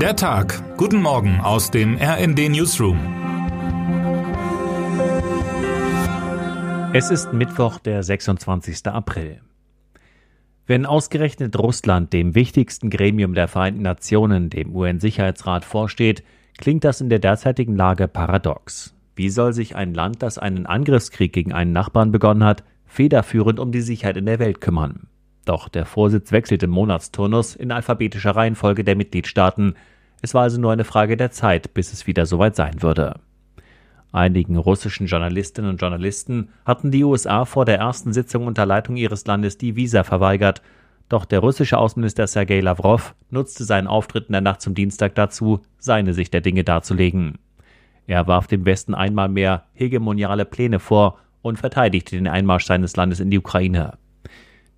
Der Tag. Guten Morgen aus dem RND Newsroom. Es ist Mittwoch, der 26. April. Wenn ausgerechnet Russland dem wichtigsten Gremium der Vereinten Nationen, dem UN-Sicherheitsrat, vorsteht, klingt das in der derzeitigen Lage paradox. Wie soll sich ein Land, das einen Angriffskrieg gegen einen Nachbarn begonnen hat, federführend um die Sicherheit in der Welt kümmern? Doch der Vorsitz wechselt im Monatsturnus in alphabetischer Reihenfolge der Mitgliedstaaten. Es war also nur eine Frage der Zeit, bis es wieder soweit sein würde. Einigen russischen Journalistinnen und Journalisten hatten die USA vor der ersten Sitzung unter Leitung ihres Landes die Visa verweigert. Doch der russische Außenminister Sergei Lavrov nutzte seinen Auftritt in der Nacht zum Dienstag dazu, seine Sicht der Dinge darzulegen. Er warf dem Westen einmal mehr hegemoniale Pläne vor und verteidigte den Einmarsch seines Landes in die Ukraine.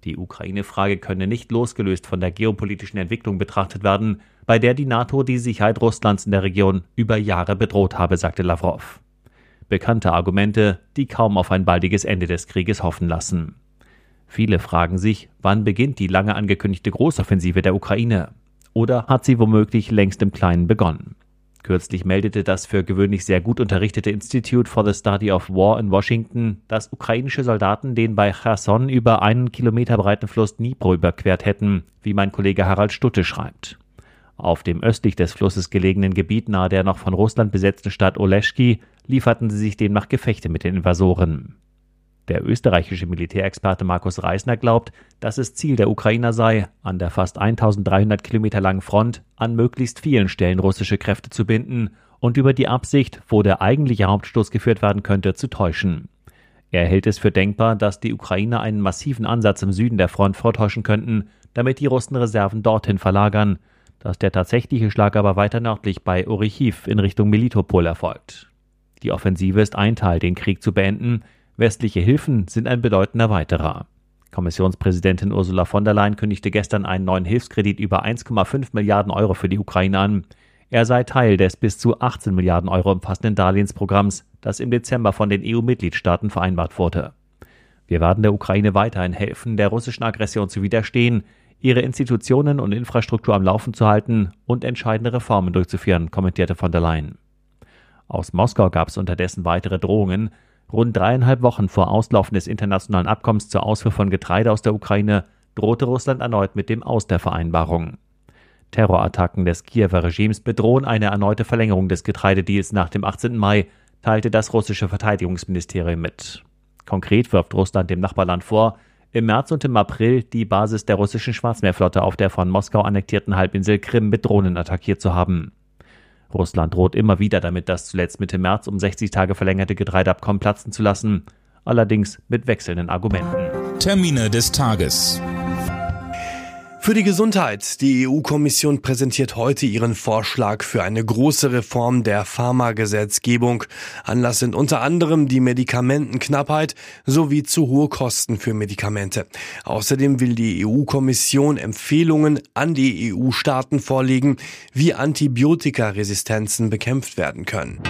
Die Ukraine-Frage könne nicht losgelöst von der geopolitischen Entwicklung betrachtet werden, bei der die NATO die Sicherheit Russlands in der Region über Jahre bedroht habe, sagte Lavrov. Bekannte Argumente, die kaum auf ein baldiges Ende des Krieges hoffen lassen. Viele fragen sich, wann beginnt die lange angekündigte Großoffensive der Ukraine? Oder hat sie womöglich längst im Kleinen begonnen? Kürzlich meldete das für gewöhnlich sehr gut unterrichtete Institute for the Study of War in Washington, dass ukrainische Soldaten den bei Cherson über einen Kilometer breiten Fluss Dnipro überquert hätten, wie mein Kollege Harald Stutte schreibt. Auf dem östlich des Flusses gelegenen Gebiet nahe der noch von Russland besetzten Stadt Oleschki lieferten sie sich demnach Gefechte mit den Invasoren. Der österreichische Militärexperte Markus Reisner glaubt, dass es Ziel der Ukrainer sei, an der fast 1300 Kilometer langen Front an möglichst vielen Stellen russische Kräfte zu binden und über die Absicht, wo der eigentliche Hauptstoß geführt werden könnte, zu täuschen. Er hält es für denkbar, dass die Ukrainer einen massiven Ansatz im Süden der Front vortäuschen könnten, damit die Russen Reserven dorthin verlagern, dass der tatsächliche Schlag aber weiter nördlich bei Orichiv in Richtung Melitopol erfolgt. Die Offensive ist ein Teil, den Krieg zu beenden, Westliche Hilfen sind ein bedeutender weiterer. Kommissionspräsidentin Ursula von der Leyen kündigte gestern einen neuen Hilfskredit über 1,5 Milliarden Euro für die Ukraine an. Er sei Teil des bis zu 18 Milliarden Euro umfassenden Darlehensprogramms, das im Dezember von den EU-Mitgliedstaaten vereinbart wurde. Wir werden der Ukraine weiterhin helfen, der russischen Aggression zu widerstehen, ihre Institutionen und Infrastruktur am Laufen zu halten und entscheidende Reformen durchzuführen, kommentierte von der Leyen. Aus Moskau gab es unterdessen weitere Drohungen, Rund dreieinhalb Wochen vor Auslaufen des internationalen Abkommens zur Ausfuhr von Getreide aus der Ukraine drohte Russland erneut mit dem Aus der Vereinbarung. Terrorattacken des Kiewer Regimes bedrohen eine erneute Verlängerung des Getreidedeals nach dem 18. Mai, teilte das russische Verteidigungsministerium mit. Konkret wirft Russland dem Nachbarland vor, im März und im April die Basis der russischen Schwarzmeerflotte auf der von Moskau annektierten Halbinsel Krim mit Drohnen attackiert zu haben. Russland droht immer wieder damit, das zuletzt Mitte März um 60 Tage verlängerte Getreideabkommen platzen zu lassen, allerdings mit wechselnden Argumenten. Termine des Tages. Für die Gesundheit. Die EU-Kommission präsentiert heute ihren Vorschlag für eine große Reform der Pharmagesetzgebung. Anlass sind unter anderem die Medikamentenknappheit sowie zu hohe Kosten für Medikamente. Außerdem will die EU-Kommission Empfehlungen an die EU-Staaten vorlegen, wie Antibiotikaresistenzen bekämpft werden können.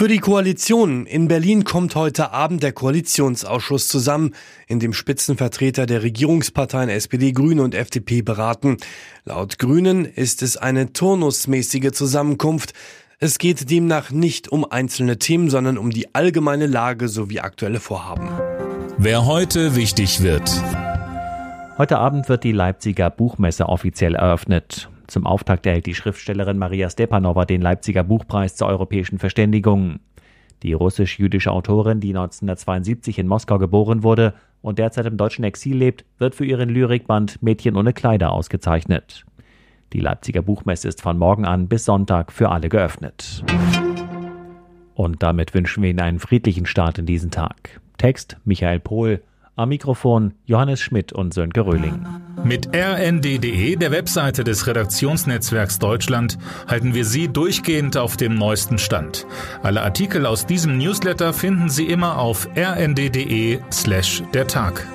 Für die Koalition in Berlin kommt heute Abend der Koalitionsausschuss zusammen, in dem Spitzenvertreter der Regierungsparteien SPD, Grüne und FDP beraten. Laut Grünen ist es eine turnusmäßige Zusammenkunft. Es geht demnach nicht um einzelne Themen, sondern um die allgemeine Lage sowie aktuelle Vorhaben. Wer heute wichtig wird. Heute Abend wird die Leipziger Buchmesse offiziell eröffnet. Zum Auftakt erhält die Schriftstellerin Maria Stepanova den Leipziger Buchpreis zur europäischen Verständigung. Die russisch-jüdische Autorin, die 1972 in Moskau geboren wurde und derzeit im deutschen Exil lebt, wird für ihren Lyrikband Mädchen ohne Kleider ausgezeichnet. Die Leipziger Buchmesse ist von morgen an bis Sonntag für alle geöffnet. Und damit wünschen wir Ihnen einen friedlichen Start in diesen Tag. Text Michael Pohl, am Mikrofon Johannes Schmidt und Sönke Röhling. Mit rnd.de, der Webseite des Redaktionsnetzwerks Deutschland, halten wir Sie durchgehend auf dem neuesten Stand. Alle Artikel aus diesem Newsletter finden Sie immer auf rnd.de slash der Tag.